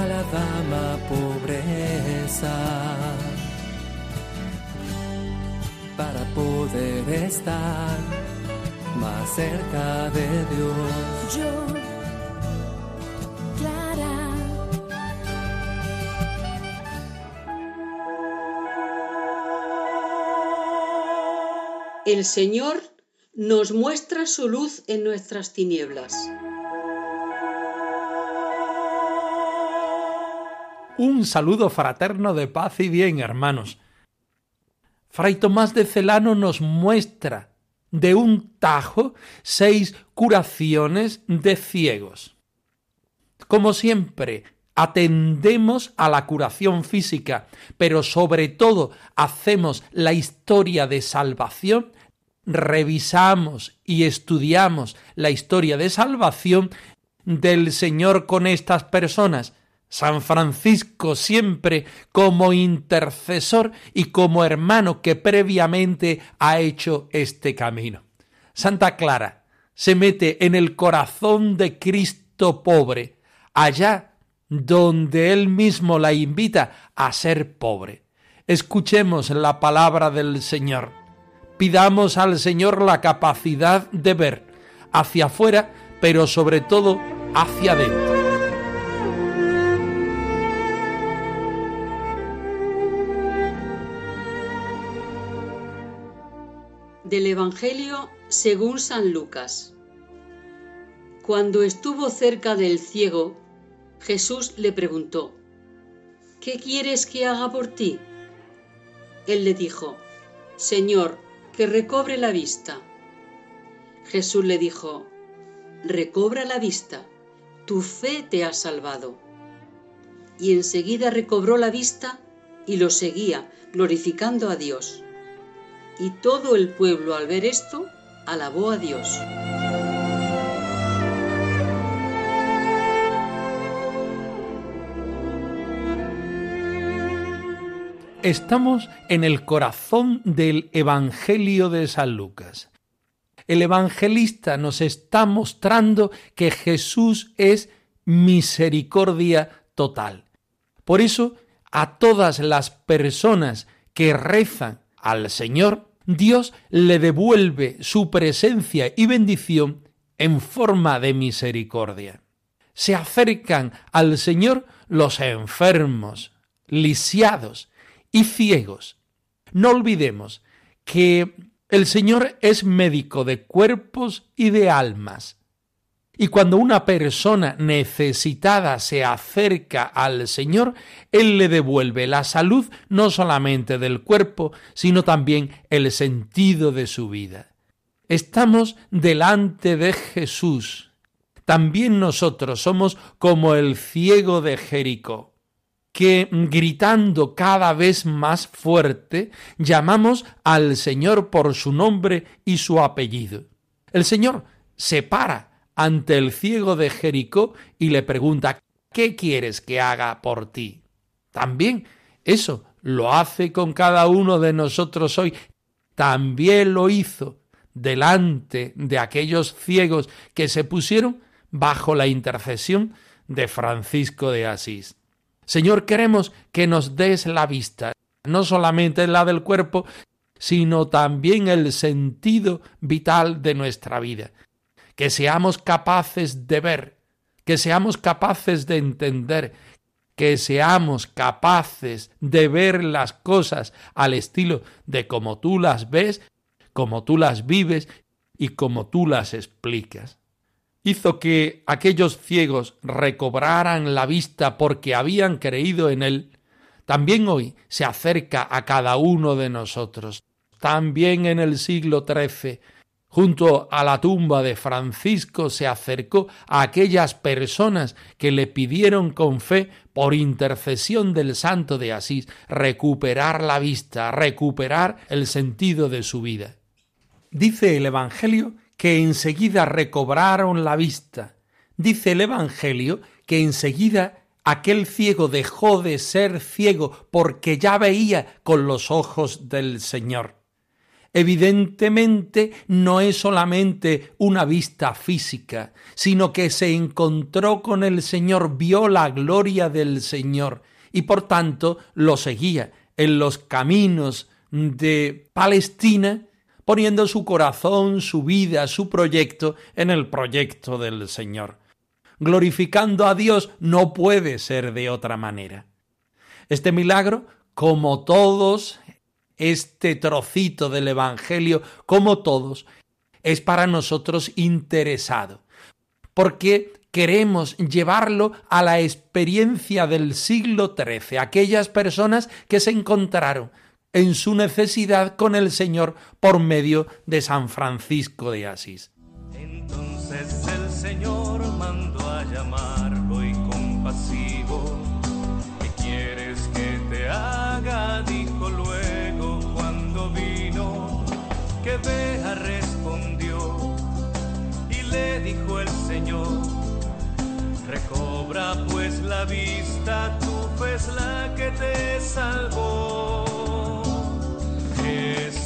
A la dama pobreza para poder estar más cerca de Dios. Yo, Clara, El Señor nos muestra su luz en nuestras tinieblas. Un saludo fraterno de paz y bien, hermanos. Fray Tomás de Celano nos muestra de un tajo seis curaciones de ciegos. Como siempre, atendemos a la curación física, pero sobre todo hacemos la historia de salvación, revisamos y estudiamos la historia de salvación del Señor con estas personas. San Francisco siempre como intercesor y como hermano que previamente ha hecho este camino. Santa Clara se mete en el corazón de Cristo pobre, allá donde él mismo la invita a ser pobre. Escuchemos la palabra del Señor. Pidamos al Señor la capacidad de ver hacia afuera, pero sobre todo hacia adentro. Del Evangelio según San Lucas. Cuando estuvo cerca del ciego, Jesús le preguntó, ¿Qué quieres que haga por ti? Él le dijo, Señor, que recobre la vista. Jesús le dijo, Recobra la vista, tu fe te ha salvado. Y enseguida recobró la vista y lo seguía, glorificando a Dios. Y todo el pueblo al ver esto, alabó a Dios. Estamos en el corazón del Evangelio de San Lucas. El evangelista nos está mostrando que Jesús es misericordia total. Por eso, a todas las personas que rezan al Señor, Dios le devuelve su presencia y bendición en forma de misericordia. Se acercan al Señor los enfermos, lisiados y ciegos. No olvidemos que el Señor es médico de cuerpos y de almas. Y cuando una persona necesitada se acerca al Señor, Él le devuelve la salud no solamente del cuerpo, sino también el sentido de su vida. Estamos delante de Jesús. También nosotros somos como el ciego de Jericó, que gritando cada vez más fuerte, llamamos al Señor por su nombre y su apellido. El Señor se para ante el ciego de Jericó y le pregunta, ¿qué quieres que haga por ti? También eso lo hace con cada uno de nosotros hoy. También lo hizo delante de aquellos ciegos que se pusieron bajo la intercesión de Francisco de Asís. Señor, queremos que nos des la vista, no solamente la del cuerpo, sino también el sentido vital de nuestra vida que seamos capaces de ver, que seamos capaces de entender, que seamos capaces de ver las cosas al estilo de como tú las ves, como tú las vives y como tú las explicas. Hizo que aquellos ciegos recobraran la vista porque habían creído en él, también hoy se acerca a cada uno de nosotros. También en el siglo XIII junto a la tumba de Francisco se acercó a aquellas personas que le pidieron con fe, por intercesión del santo de Asís, recuperar la vista, recuperar el sentido de su vida. Dice el Evangelio que enseguida recobraron la vista. Dice el Evangelio que enseguida aquel ciego dejó de ser ciego porque ya veía con los ojos del Señor. Evidentemente no es solamente una vista física, sino que se encontró con el Señor, vio la gloria del Señor y por tanto lo seguía en los caminos de Palestina, poniendo su corazón, su vida, su proyecto en el proyecto del Señor. Glorificando a Dios no puede ser de otra manera. Este milagro, como todos este trocito del Evangelio, como todos, es para nosotros interesado, porque queremos llevarlo a la experiencia del siglo XIII, aquellas personas que se encontraron en su necesidad con el Señor por medio de San Francisco de Asís. Entonces el Señor mandó a compasivo, que vea respondió y le dijo el Señor, recobra pues la vista, tu fe es la que te salvó. Jesús,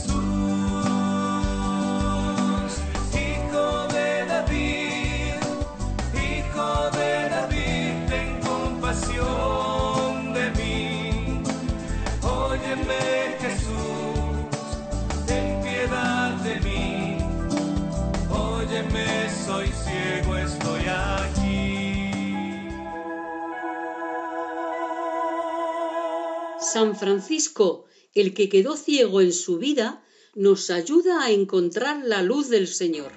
San Francisco, el que quedó ciego en su vida, nos ayuda a encontrar la luz del Señor.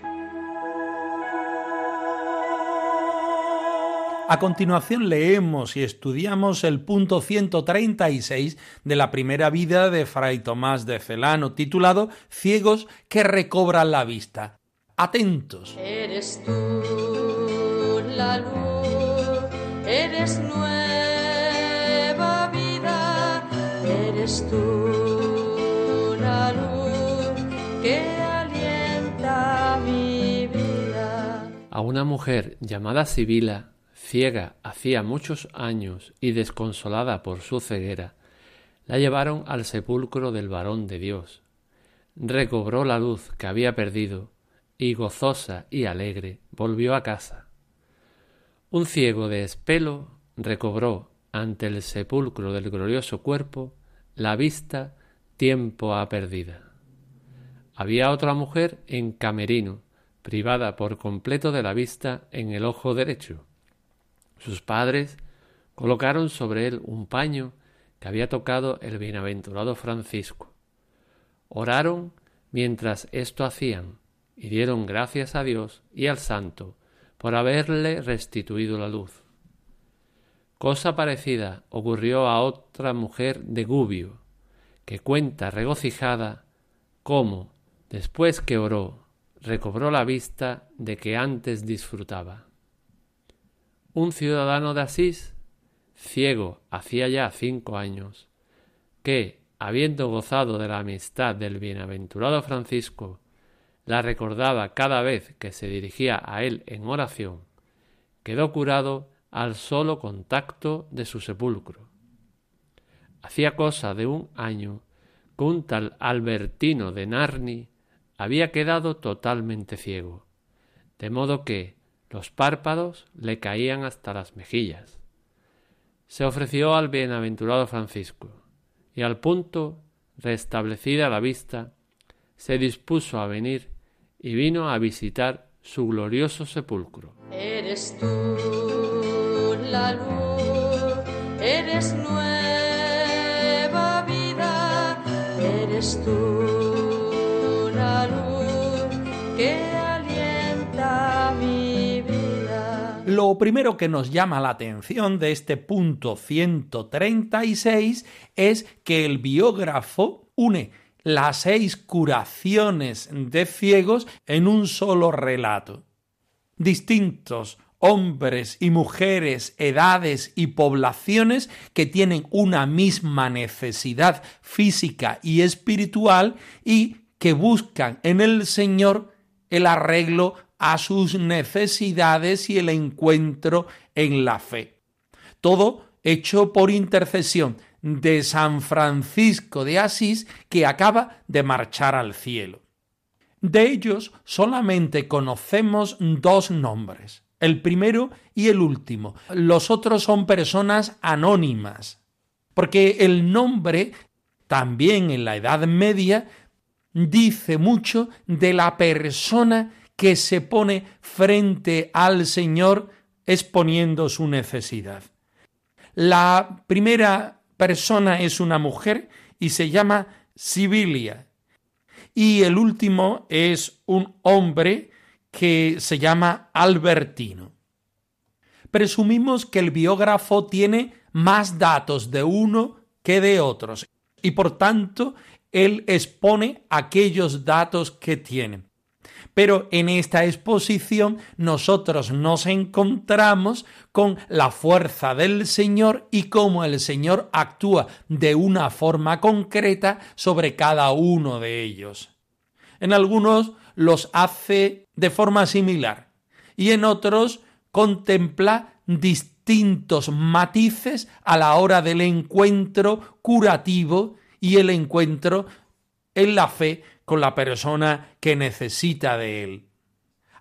A continuación leemos y estudiamos el punto 136 de la primera vida de Fray Tomás de Celano, titulado Ciegos que recobran la vista. Atentos. Eres tú la luz, eres nueva que alienta mi vida. A una mujer llamada Sibila, ciega hacía muchos años y desconsolada por su ceguera, la llevaron al sepulcro del varón de Dios. Recobró la luz que había perdido y gozosa y alegre volvió a casa. Un ciego de espelo recobró ante el sepulcro del glorioso cuerpo la vista tiempo ha perdida. Había otra mujer en camerino, privada por completo de la vista en el ojo derecho. Sus padres colocaron sobre él un paño que había tocado el bienaventurado Francisco. Oraron mientras esto hacían, y dieron gracias a Dios y al santo por haberle restituido la luz. Cosa parecida ocurrió a otra mujer de Gubio, que cuenta regocijada cómo, después que oró, recobró la vista de que antes disfrutaba. Un ciudadano de Asís, ciego hacía ya cinco años, que, habiendo gozado de la amistad del bienaventurado Francisco, la recordaba cada vez que se dirigía a él en oración, quedó curado al solo contacto de su sepulcro. Hacía cosa de un año que un tal Albertino de Narni había quedado totalmente ciego, de modo que los párpados le caían hasta las mejillas. Se ofreció al bienaventurado Francisco, y al punto, restablecida la vista, se dispuso a venir y vino a visitar su glorioso sepulcro. Eres tú la luz, eres nueva vida, eres tú la luz que alienta mi vida. Lo primero que nos llama la atención de este punto 136 es que el biógrafo une las seis curaciones de ciegos en un solo relato. Distintos hombres y mujeres, edades y poblaciones que tienen una misma necesidad física y espiritual y que buscan en el Señor el arreglo a sus necesidades y el encuentro en la fe. Todo hecho por intercesión de San Francisco de Asís que acaba de marchar al cielo. De ellos solamente conocemos dos nombres, el primero y el último. Los otros son personas anónimas, porque el nombre, también en la Edad Media, dice mucho de la persona que se pone frente al Señor exponiendo su necesidad. La primera persona es una mujer y se llama Sibilia. Y el último es un hombre que se llama Albertino. Presumimos que el biógrafo tiene más datos de uno que de otros y por tanto él expone aquellos datos que tiene. Pero en esta exposición nosotros nos encontramos con la fuerza del Señor y cómo el Señor actúa de una forma concreta sobre cada uno de ellos. En algunos los hace de forma similar y en otros contempla distintos matices a la hora del encuentro curativo y el encuentro en la fe con la persona que necesita de él.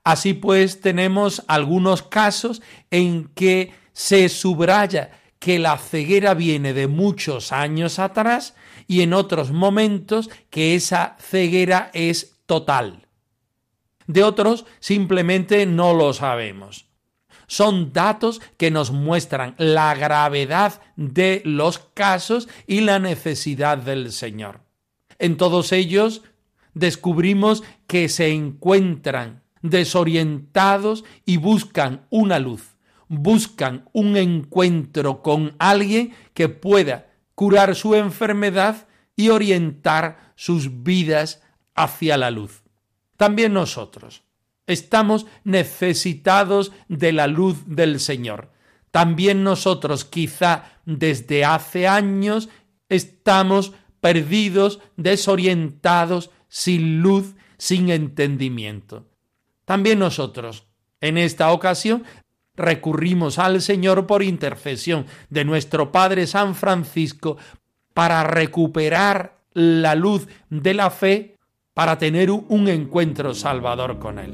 Así pues, tenemos algunos casos en que se subraya que la ceguera viene de muchos años atrás y en otros momentos que esa ceguera es total. De otros simplemente no lo sabemos. Son datos que nos muestran la gravedad de los casos y la necesidad del Señor. En todos ellos descubrimos que se encuentran desorientados y buscan una luz, buscan un encuentro con alguien que pueda curar su enfermedad y orientar sus vidas hacia la luz. También nosotros estamos necesitados de la luz del Señor. También nosotros quizá desde hace años estamos perdidos, desorientados, sin luz, sin entendimiento. También nosotros, en esta ocasión, recurrimos al Señor por intercesión de nuestro Padre San Francisco para recuperar la luz de la fe, para tener un encuentro salvador con Él.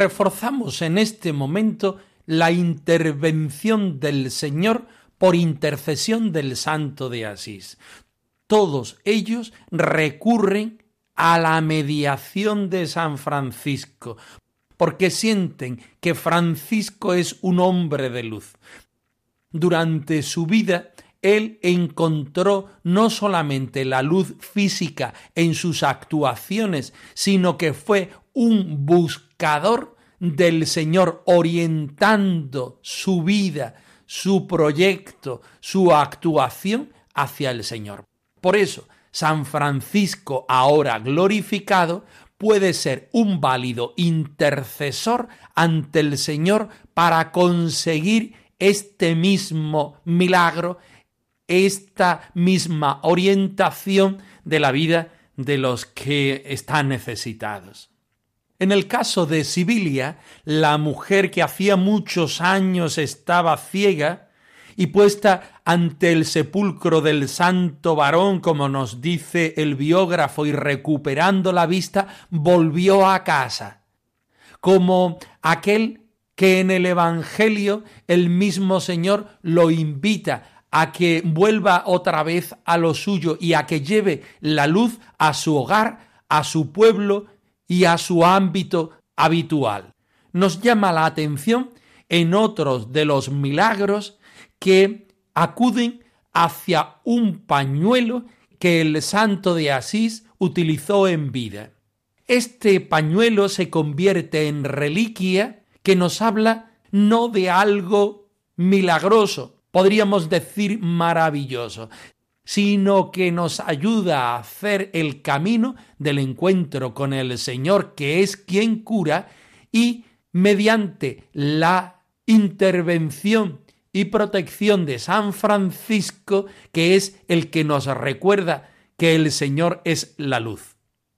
Reforzamos en este momento la intervención del Señor por intercesión del Santo de Asís. Todos ellos recurren a la mediación de San Francisco, porque sienten que Francisco es un hombre de luz. Durante su vida, él encontró no solamente la luz física en sus actuaciones, sino que fue un buscador del Señor, orientando su vida, su proyecto, su actuación hacia el Señor. Por eso, San Francisco, ahora glorificado, puede ser un válido intercesor ante el Señor para conseguir este mismo milagro, esta misma orientación de la vida de los que están necesitados. En el caso de Sibilia, la mujer que hacía muchos años estaba ciega y puesta ante el sepulcro del santo varón, como nos dice el biógrafo, y recuperando la vista, volvió a casa, como aquel que en el Evangelio el mismo Señor lo invita a que vuelva otra vez a lo suyo y a que lleve la luz a su hogar, a su pueblo y a su ámbito habitual. Nos llama la atención en otros de los milagros que acuden hacia un pañuelo que el santo de Asís utilizó en vida. Este pañuelo se convierte en reliquia que nos habla no de algo milagroso, podríamos decir maravilloso, sino que nos ayuda a hacer el camino del encuentro con el Señor, que es quien cura, y mediante la intervención y protección de San Francisco, que es el que nos recuerda que el Señor es la luz.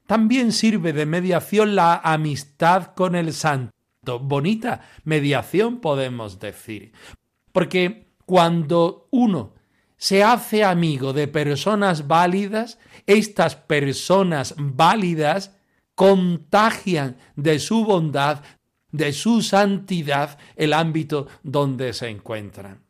También sirve de mediación la amistad con el santo. Bonita mediación podemos decir. Porque cuando uno se hace amigo de personas válidas, estas personas válidas contagian de su bondad, de su santidad el ámbito donde se encuentran.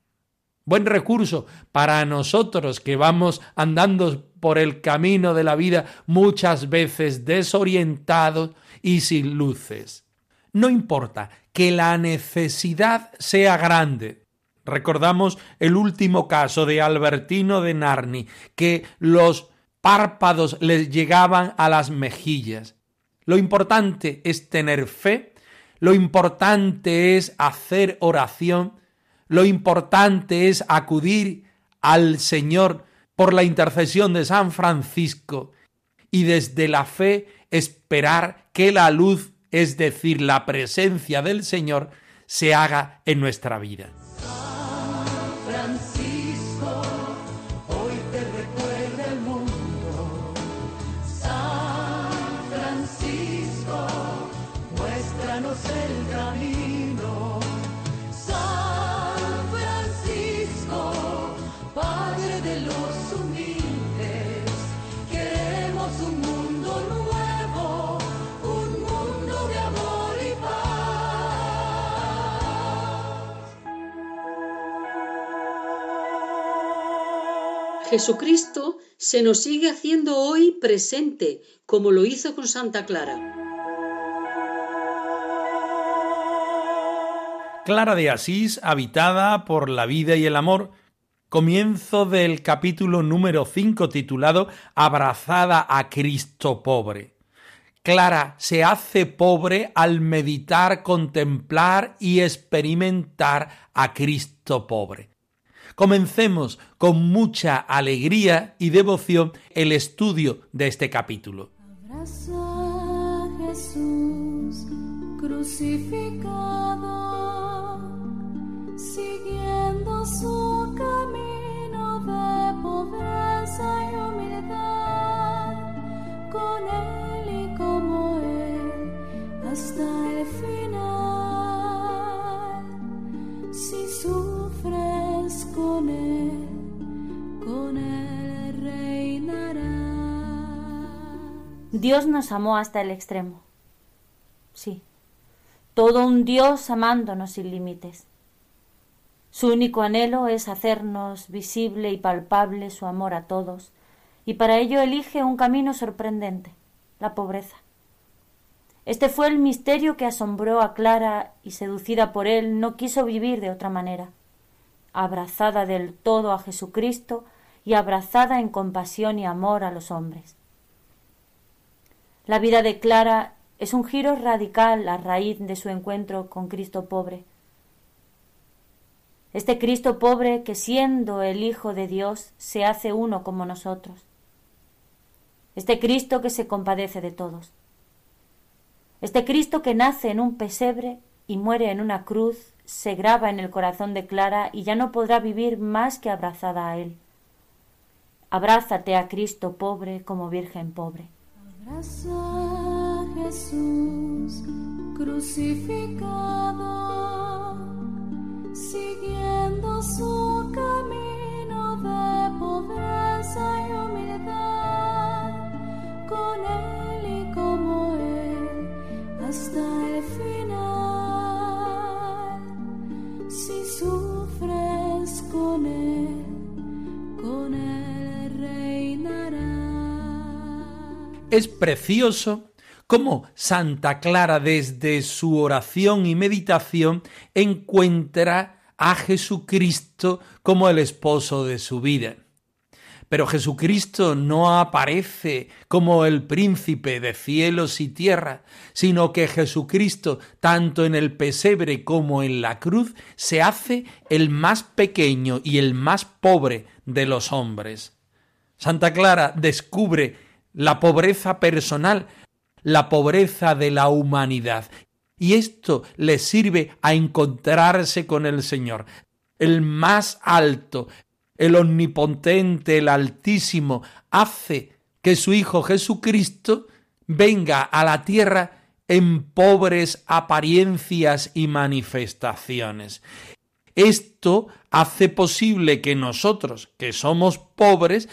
Buen recurso para nosotros que vamos andando por el camino de la vida muchas veces desorientados y sin luces. No importa que la necesidad sea grande. Recordamos el último caso de Albertino de Narni, que los párpados les llegaban a las mejillas. Lo importante es tener fe lo importante es hacer oración, lo importante es acudir al Señor por la intercesión de San Francisco y desde la fe esperar que la luz, es decir, la presencia del Señor, se haga en nuestra vida. Jesucristo se nos sigue haciendo hoy presente, como lo hizo con Santa Clara. Clara de Asís, habitada por la vida y el amor, comienzo del capítulo número 5 titulado Abrazada a Cristo pobre. Clara se hace pobre al meditar, contemplar y experimentar a Cristo pobre. Comencemos con mucha alegría y devoción el estudio de este capítulo. Abraza Jesús crucificado, siguiendo su camino de pobreza y humildad, con él y como él, hasta Dios nos amó hasta el extremo. Sí, todo un Dios amándonos sin límites. Su único anhelo es hacernos visible y palpable su amor a todos, y para ello elige un camino sorprendente, la pobreza. Este fue el misterio que asombró a Clara y seducida por él no quiso vivir de otra manera. Abrazada del todo a Jesucristo y abrazada en compasión y amor a los hombres. La vida de Clara es un giro radical a raíz de su encuentro con Cristo pobre. Este Cristo pobre que siendo el Hijo de Dios se hace uno como nosotros. Este Cristo que se compadece de todos. Este Cristo que nace en un pesebre y muere en una cruz se graba en el corazón de Clara y ya no podrá vivir más que abrazada a él. Abrázate a Cristo pobre como Virgen pobre. Jesús crucificado, siguiendo su camino de pobreza y humildad, con él y como él, hasta Es precioso cómo Santa Clara desde su oración y meditación encuentra a Jesucristo como el esposo de su vida. Pero Jesucristo no aparece como el príncipe de cielos y tierra, sino que Jesucristo, tanto en el pesebre como en la cruz, se hace el más pequeño y el más pobre de los hombres. Santa Clara descubre la pobreza personal, la pobreza de la humanidad, y esto le sirve a encontrarse con el Señor, el más alto, el omnipotente, el altísimo, hace que su Hijo Jesucristo venga a la tierra en pobres apariencias y manifestaciones. Esto hace posible que nosotros, que somos pobres,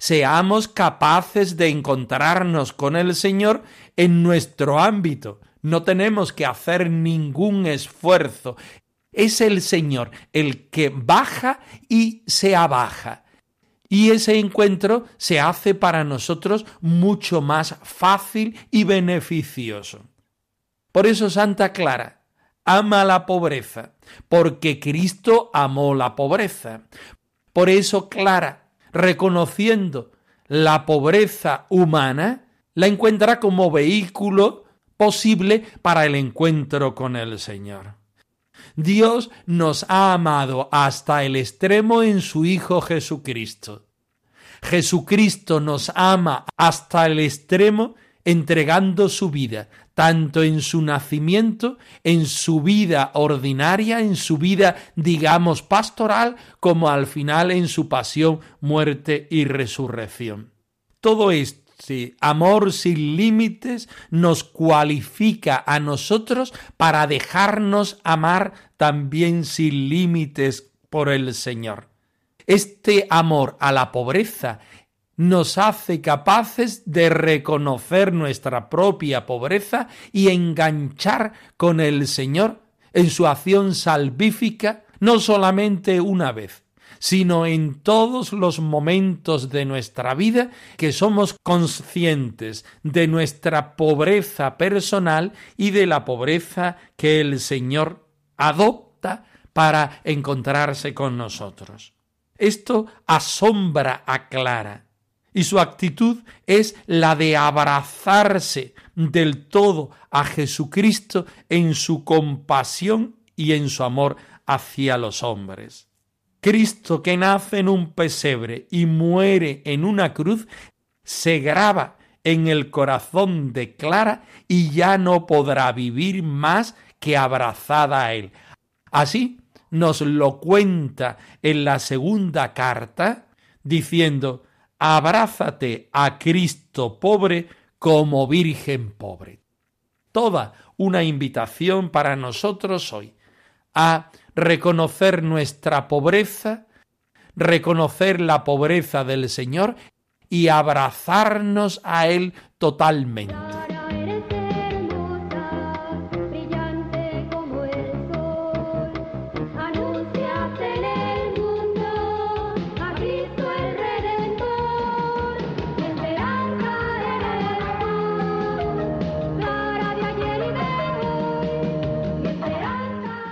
seamos capaces de encontrarnos con el Señor en nuestro ámbito. No tenemos que hacer ningún esfuerzo. Es el Señor el que baja y se abaja. Y ese encuentro se hace para nosotros mucho más fácil y beneficioso. Por eso Santa Clara ama la pobreza, porque Cristo amó la pobreza. Por eso Clara, reconociendo la pobreza humana, la encuentra como vehículo posible para el encuentro con el Señor. Dios nos ha amado hasta el extremo en su Hijo Jesucristo. Jesucristo nos ama hasta el extremo entregando su vida, tanto en su nacimiento, en su vida ordinaria, en su vida, digamos, pastoral, como al final en su pasión, muerte y resurrección. Todo este amor sin límites nos cualifica a nosotros para dejarnos amar también sin límites por el Señor. Este amor a la pobreza nos hace capaces de reconocer nuestra propia pobreza y enganchar con el Señor en su acción salvífica no solamente una vez, sino en todos los momentos de nuestra vida que somos conscientes de nuestra pobreza personal y de la pobreza que el Señor adopta para encontrarse con nosotros. Esto asombra a Clara y su actitud es la de abrazarse del todo a Jesucristo en su compasión y en su amor hacia los hombres. Cristo que nace en un pesebre y muere en una cruz, se graba en el corazón de Clara y ya no podrá vivir más que abrazada a él. Así nos lo cuenta en la segunda carta, diciendo, abrázate a Cristo pobre como Virgen pobre. Toda una invitación para nosotros hoy a reconocer nuestra pobreza, reconocer la pobreza del Señor y abrazarnos a Él totalmente.